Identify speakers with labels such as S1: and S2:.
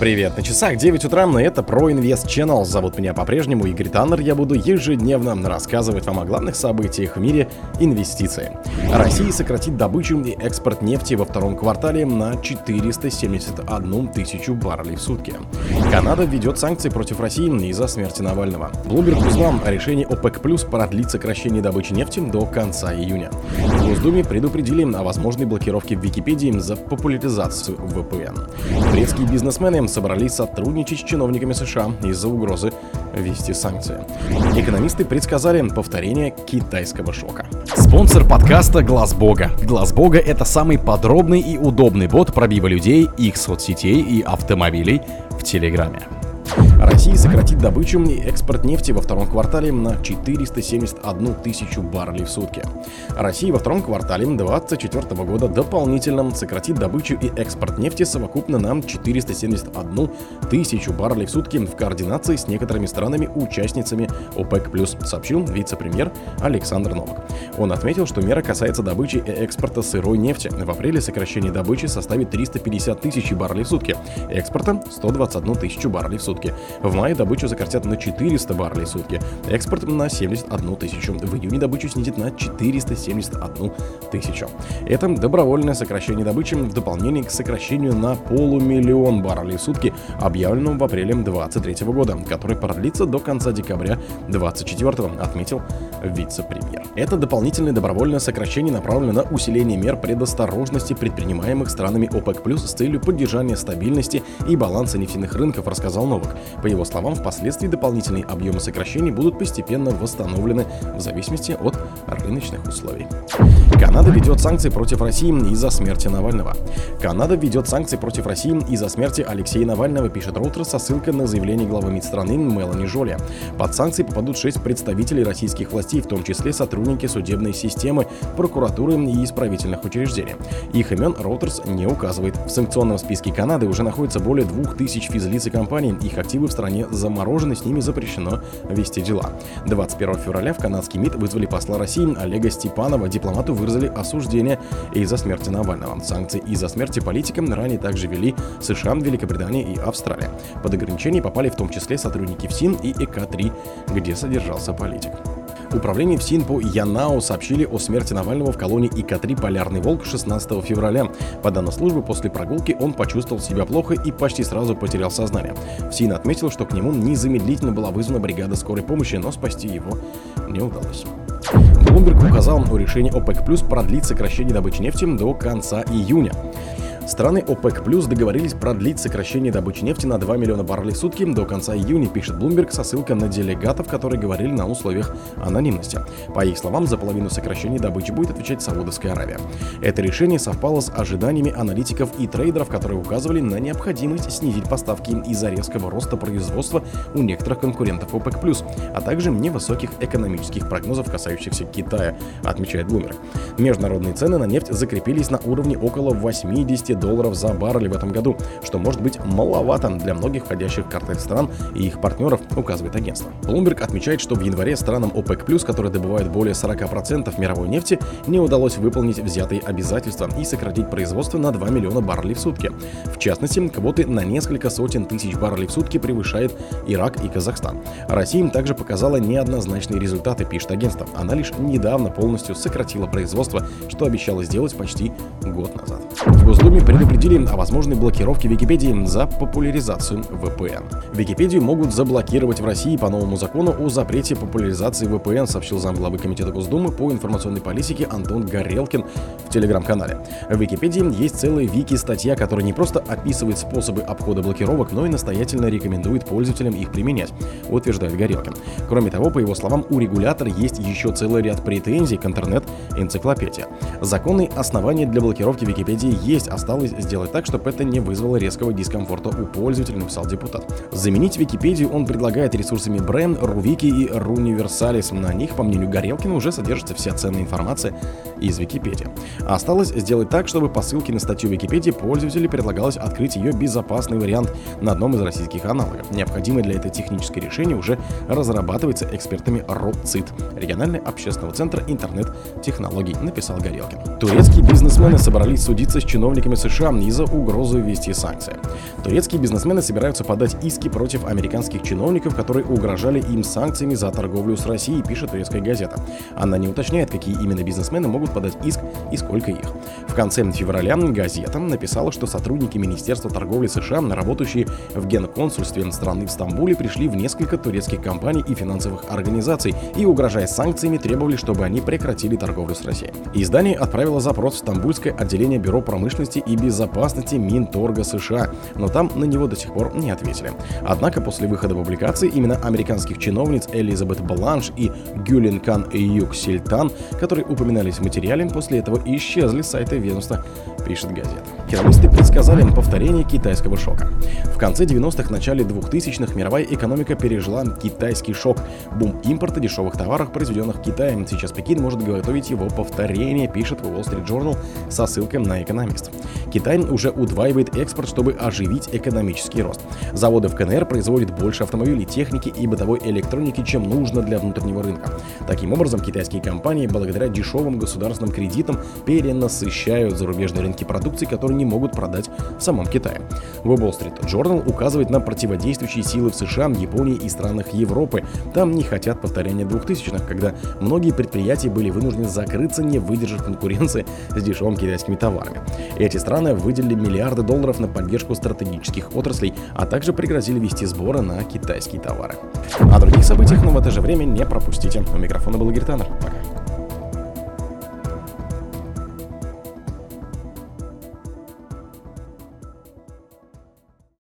S1: Привет, на часах 9 утра, и это Pro Invest Channel. Зовут меня по-прежнему Игорь Таннер. Я буду ежедневно рассказывать вам о главных событиях в мире инвестиций. Россия сократит добычу и экспорт нефти во втором квартале на 471 тысячу баррелей в сутки. Канада введет санкции против России из-за смерти Навального. Bloomberg узнал о решении ОПЕК+, продлить сокращение добычи нефти до конца июня. В Госдуме предупредили о возможной блокировке в Википедии за популяризацию VPN. Турецкие бизнесмены собрались сотрудничать с чиновниками США из-за угрозы ввести санкции. Экономисты предсказали повторение китайского шока. Спонсор подкаста Глаз Бога. Глаз Бога это самый подробный и удобный бот пробива людей, их соцсетей и автомобилей в Телеграме. Россия сократит добычу и экспорт нефти во втором квартале на 471 тысячу баррелей в сутки. Россия во втором квартале 2024 года дополнительно сократит добычу и экспорт нефти совокупно на 471 тысячу баррелей в сутки в координации с некоторыми странами-участницами ОПЕК+, сообщил вице-премьер Александр Новак. Он отметил, что мера касается добычи и экспорта сырой нефти. В апреле сокращение добычи составит 350 тысяч баррелей в сутки, экспорта 121 тысячу баррелей в сутки. В мае добычу сократят на 400 баррелей в сутки, экспорт на 71 тысячу. В июне добычу снизит на 471 тысячу. Это добровольное сокращение добычи в дополнение к сокращению на полумиллион баррелей в сутки, объявленному в апреле 2023 года, который продлится до конца декабря 2024, отметил вице-премьер. Это дополнительное добровольное сокращение направлено на усиление мер предосторожности, предпринимаемых странами ОПЕК+, с целью поддержания стабильности и баланса нефтяных рынков, рассказал Новак. По его словам, впоследствии дополнительные объемы сокращений будут постепенно восстановлены в зависимости от рыночных условий. Канада ведет санкции против России из-за смерти Навального. Канада введет санкции против России из-за смерти Алексея Навального, пишет Reuters со ссылкой на заявление главы МИД страны Мелани Жоли. Под санкции попадут шесть представителей российских властей, в том числе сотрудники судебной системы, прокуратуры и исправительных учреждений. Их имен Reuters не указывает. В санкционном списке Канады уже находится более двух тысяч физлиц и компаний. Их активы в стране заморожены, с ними запрещено вести дела. 21 февраля в канадский МИД вызвали посла России Олега Степанова. Дипломату выразили осуждение из-за смерти Навального. Санкции из-за смерти политика ранее также вели США, Великобритания и Австралия. Под ограничения попали в том числе сотрудники ФСИН и ЭК-3, где содержался политик. Управление ФСИН по Янау сообщили о смерти Навального в колонии ИК-3 «Полярный волк» 16 февраля. По данной службе, после прогулки он почувствовал себя плохо и почти сразу потерял сознание. ФСИН отметил, что к нему незамедлительно была вызвана бригада скорой помощи, но спасти его не удалось. Bloomberg указал о решении ОПЕК+, продлить сокращение добычи нефти до конца июня. Страны ОПЕК Плюс договорились продлить сокращение добычи нефти на 2 миллиона баррелей в сутки до конца июня, пишет Bloomberg со ссылкой на делегатов, которые говорили на условиях анонимности. По их словам, за половину сокращения добычи будет отвечать Саудовская Аравия. Это решение совпало с ожиданиями аналитиков и трейдеров, которые указывали на необходимость снизить поставки из-за резкого роста производства у некоторых конкурентов ОПЕК+, а также невысоких экономических прогнозов, касающихся Китая, отмечает Bloomberg. Международные цены на нефть закрепились на уровне около 80 долларов за баррель в этом году, что может быть маловато для многих входящих в картель стран и их партнеров, указывает агентство. Bloomberg отмечает, что в январе странам ОПЕК+, которые добывают более 40% мировой нефти, не удалось выполнить взятые обязательства и сократить производство на 2 миллиона баррелей в сутки. В частности, квоты на несколько сотен тысяч баррелей в сутки превышает Ирак и Казахстан. Россия им также показала неоднозначные результаты, пишет агентство. Она лишь недавно полностью сократила производство, что обещала сделать почти год назад. В Госдуме предупредили о возможной блокировке Википедии за популяризацию VPN. Википедию могут заблокировать в России по новому закону о запрете популяризации VPN, сообщил замглавы Комитета Госдумы по информационной политике Антон Горелкин в телеграм-канале. В Википедии есть целая вики-статья, которая не просто описывает способы обхода блокировок, но и настоятельно рекомендует пользователям их применять, утверждает Горелкин. Кроме того, по его словам, у регулятора есть еще целый ряд претензий к интернет-энциклопедии. Законные основания для блокировки Википедии есть, осталось осталось сделать так, чтобы это не вызвало резкого дискомфорта у пользователя, написал депутат. Заменить Википедию он предлагает ресурсами Brand, Рувики и Runiversalis. На них, по мнению Горелкина, уже содержится вся ценная информация из Википедии. Осталось сделать так, чтобы по ссылке на статью Википедии пользователю предлагалось открыть ее безопасный вариант на одном из российских аналогов. Необходимое для этого техническое решение уже разрабатывается экспертами РОЦИТ, региональный общественного центра интернет-технологий, написал Горелкин. Турецкие бизнесмены собрались судиться с чиновниками США из-за угрозы ввести санкции. Турецкие бизнесмены собираются подать иски против американских чиновников, которые угрожали им санкциями за торговлю с Россией, пишет турецкая газета. Она не уточняет, какие именно бизнесмены могут подать иск и сколько их. В конце февраля газета написала, что сотрудники Министерства торговли США, работающие в генконсульстве страны в Стамбуле, пришли в несколько турецких компаний и финансовых организаций и, угрожая санкциями, требовали, чтобы они прекратили торговлю с Россией. Издание отправило запрос в Стамбульское отделение Бюро промышленности и безопасности Минторга США, но там на него до сих пор не ответили. Однако после выхода публикации именно американских чиновниц Элизабет Бланш и Гюлинкан Юк Сильтан, которые упоминались в материале, после этого исчезли с сайта ведомства, пишет газета. Экономисты предсказали повторение китайского шока. В конце 90-х, начале 2000-х мировая экономика пережила китайский шок. Бум импорта дешевых товаров, произведенных в Китае. Сейчас Пекин может готовить его повторение, пишет Wall Street Journal со ссылкой на экономист. Китай уже удваивает экспорт, чтобы оживить экономический рост. Заводы в КНР производят больше автомобилей, техники и бытовой электроники, чем нужно для внутреннего рынка. Таким образом, китайские компании благодаря дешевым государственным кредитам перенасыщают зарубежные рынки продукции, которые не могут продать в самом Китае. В Wall Street Journal указывает на противодействующие силы в США, Японии и странах Европы. Там не хотят повторения 2000-х, когда многие предприятия были вынуждены закрыться, не выдержав конкуренции с дешевыми китайскими товарами. Эти страны выделили миллиарды долларов на поддержку стратегических отраслей, а также пригрозили вести сборы на китайские товары. О других событиях, но в это же время не пропустите. У микрофона был Игорь Таннер. Пока.